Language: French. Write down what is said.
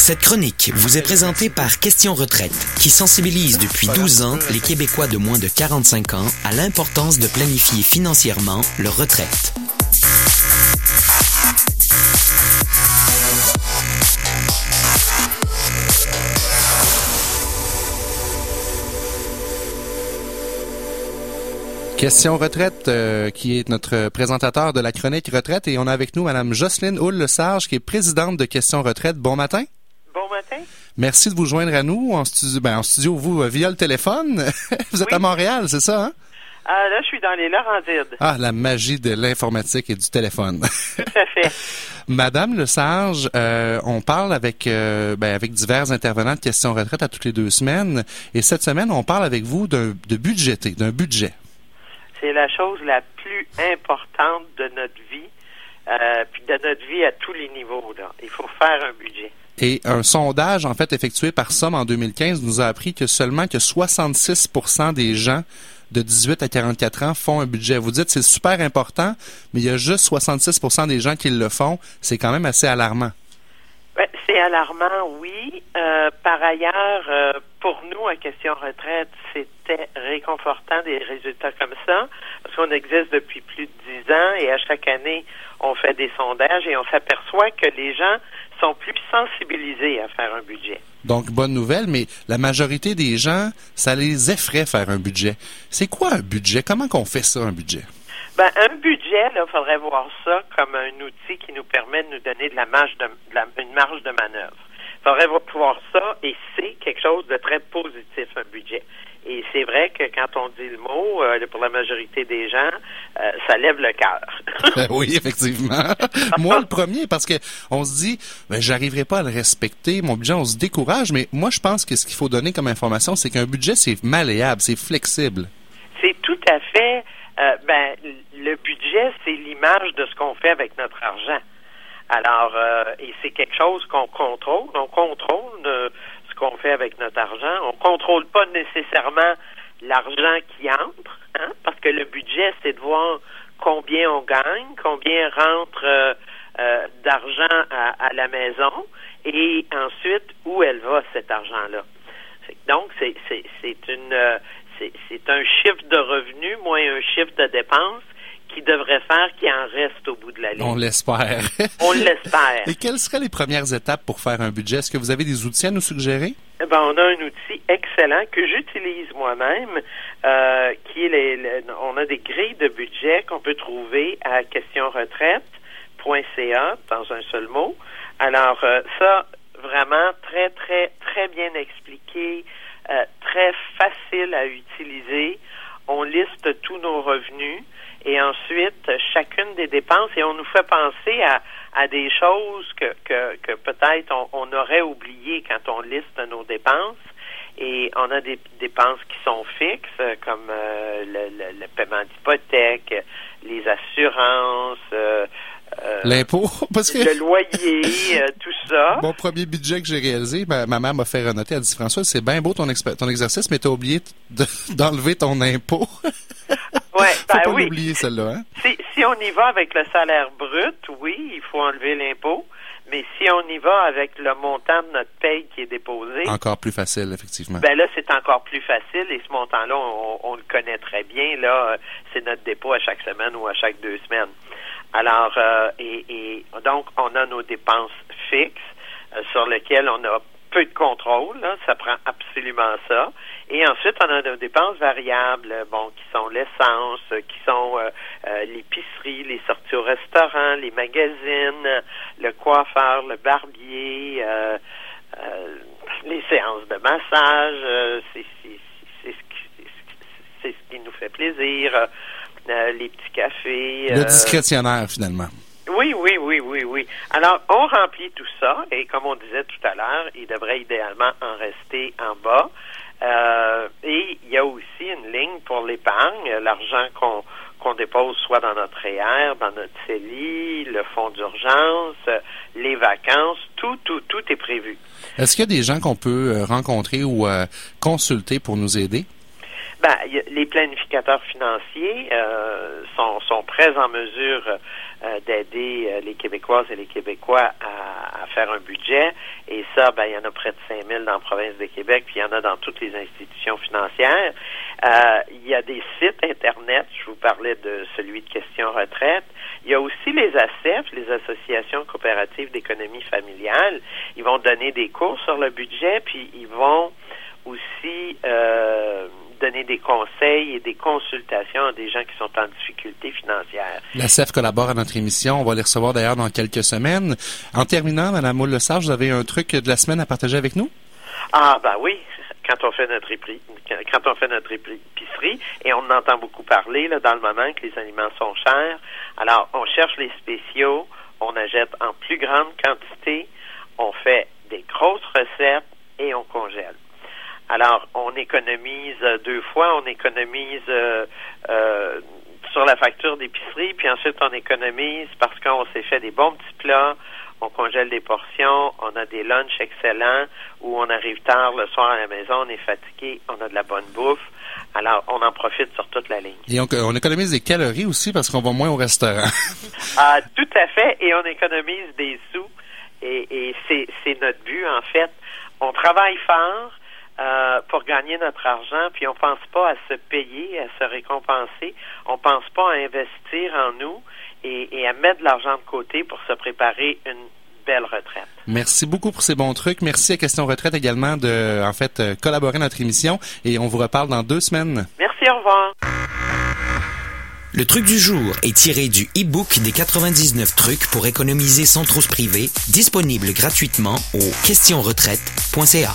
Cette chronique vous est présentée par Question Retraite, qui sensibilise depuis 12 ans les Québécois de moins de 45 ans à l'importance de planifier financièrement leur retraite. Question retraite, euh, qui est notre présentateur de la chronique retraite, et on a avec nous Madame Jocelyne Houle-Lesage, qui est présidente de Question retraite. Bon matin. Merci de vous joindre à nous en studio, ben, en studio vous, euh, via le téléphone. vous êtes à Montréal, c'est ça, hein? Ah, là, je suis dans les Laurentides. Ah, la magie de l'informatique et du téléphone. Tout à fait. Madame Lesage, euh, on parle avec euh, ben, avec divers intervenants de questions retraite à toutes les deux semaines, et cette semaine, on parle avec vous de budgéter, d'un budget. C'est la chose la plus importante de notre vie, euh, puis de notre vie à tous les niveaux. Là. Il faut faire un budget. Et un sondage, en fait, effectué par Somme en 2015 nous a appris que seulement que 66% des gens de 18 à 44 ans font un budget. Vous dites c'est super important, mais il y a juste 66% des gens qui le font. C'est quand même assez alarmant. Ben, c'est alarmant, oui. Euh, par ailleurs, euh, pour nous, à Question Retraite, c'était réconfortant des résultats comme ça, parce qu'on existe depuis plus de dix ans et à chaque année, on fait des sondages et on s'aperçoit que les gens sont plus sensibilisés à faire un budget. Donc, bonne nouvelle, mais la majorité des gens, ça les effraie faire un budget. C'est quoi un budget? Comment qu'on fait ça, un budget? Ben, un budget, il faudrait voir ça comme un outil qui nous permet de nous donner de la marge de, une marge de manœuvre. Faudrait voir ça et c'est quelque chose de très positif, un budget. Et c'est vrai que quand on dit le mot, euh, pour la majorité des gens, euh, ça lève le cœur. oui, effectivement. moi, le premier, parce que on se dit, ben, j'arriverai pas à le respecter, mon budget, on se décourage, mais moi, je pense que ce qu'il faut donner comme information, c'est qu'un budget, c'est malléable, c'est flexible. C'est tout à fait, euh, ben, le budget, c'est l'image de ce qu'on fait avec notre argent. Alors, et c'est quelque chose qu'on contrôle. On contrôle ce qu'on fait avec notre argent. On contrôle pas nécessairement l'argent qui entre, hein, parce que le budget, c'est de voir combien on gagne, combien rentre euh, euh, d'argent à, la maison, et ensuite où elle va cet argent-là. Donc, c'est une euh, c'est un chiffre de revenu moins un chiffre de dépenses qui devrait faire qu'il en reste au bout de la ligne. On l'espère. On l'espère. Et quelles seraient les premières étapes pour faire un budget? Est-ce que vous avez des outils à nous suggérer? Eh ben, on a un outil excellent que j'utilise moi-même, euh, qui est les, on a des grilles de budget qu'on peut trouver à questionretraite.ca dans un seul mot. Alors euh, ça, vraiment très très très bien expliqué, euh, très facile à utiliser. On liste tous nos revenus et ensuite chacune des dépenses et on nous fait penser à, des choses que, peut-être on, aurait oublié quand on liste nos dépenses. Et on a des dépenses qui sont fixes, comme euh, le, le, paiement d'hypothèque, les assurances, euh, euh, L'impôt, parce que... Le loyer, tout ça. Mon premier budget que j'ai réalisé, ma, ma mère m'a fait renoter. Elle dit, François, c'est bien beau ton, ton exercice, mais t'as oublié d'enlever ton impôt. Ouais, faut ben pas l'oublier, celle-là. Hein? Si, si on y va avec le salaire brut, oui, il faut enlever l'impôt. Mais si on y va avec le montant de notre paye qui est déposé. Encore plus facile, effectivement. Ben là, c'est encore plus facile et ce montant-là, on, le connaît très bien. Là, c'est notre dépôt à chaque semaine ou à chaque deux semaines. Alors, euh, et, et, donc, on a nos dépenses fixes euh, sur lesquelles on a peu de contrôle, là, ça prend absolument ça. Et ensuite, on a nos dépenses variables, bon, qui sont l'essence, qui sont euh, euh, l'épicerie, les sorties au restaurant, les magazines, le coiffeur, le barbier, euh, les séances de massage, c'est ce qui nous fait plaisir, les petits cafés. Le discrétionnaire, finalement. Oui, oui, oui, oui, oui. Alors, on remplit tout ça et comme on disait tout à l'heure, il devrait idéalement en rester en bas. Euh, et il y a aussi une ligne pour l'épargne, l'argent qu'on qu'on dépose soit dans notre REER, dans notre CELI, le fonds d'urgence, les vacances, tout, tout, tout est prévu. Est-ce qu'il y a des gens qu'on peut euh, rencontrer ou euh, consulter pour nous aider? Ben, les planificateurs financiers euh, sont, sont prêts en mesure euh, d'aider euh, les Québécoises et les Québécois à, à, faire un budget. Et ça, ben, il y en a près de 5 000 dans la province de Québec, puis il y en a dans toutes les institutions financières. Euh, il y a des sites Internet, je vous parlais de celui de Question Retraite. Il y a aussi les ACEF, les associations coopératives d'économie familiale. Ils vont donner des cours sur le budget, puis ils vont aussi euh, donner des conseils et des consultations à des gens qui sont en difficulté financière. La CEF collabore à notre émission. On va les recevoir d'ailleurs dans quelques semaines. En terminant, Mme Moule-Lessard, vous avez un truc de la semaine à partager avec nous? Ah, ben oui. Quand on fait notre épicerie, quand on fait notre épicerie, et on entend beaucoup parler là, dans le moment que les aliments sont chers. Alors, on cherche les spéciaux, on achète en plus grande quantité, on fait des grosses recettes et on congèle. Alors, on économise deux fois, on économise euh, euh, sur la facture d'épicerie, puis ensuite on économise parce qu'on s'est fait des bons petits plats, on congèle des portions, on a des lunchs excellents, où on arrive tard le soir à la maison, on est fatigué, on a de la bonne bouffe. Alors, on en profite sur toute la ligne. Et on, on économise des calories aussi parce qu'on va moins au restaurant. ah, tout à fait, et on économise des sous, et, et c'est notre but en fait. On travaille fort, euh, pour gagner notre argent, puis on pense pas à se payer, à se récompenser, on pense pas à investir en nous et, et à mettre de l'argent de côté pour se préparer une belle retraite. Merci beaucoup pour ces bons trucs. Merci à Question Retraite également de, en fait, euh, collaborer à notre émission et on vous reparle dans deux semaines. Merci, au revoir. Le truc du jour est tiré du e-book des 99 trucs pour économiser sans trop se priver, disponible gratuitement au questionretraite.ca.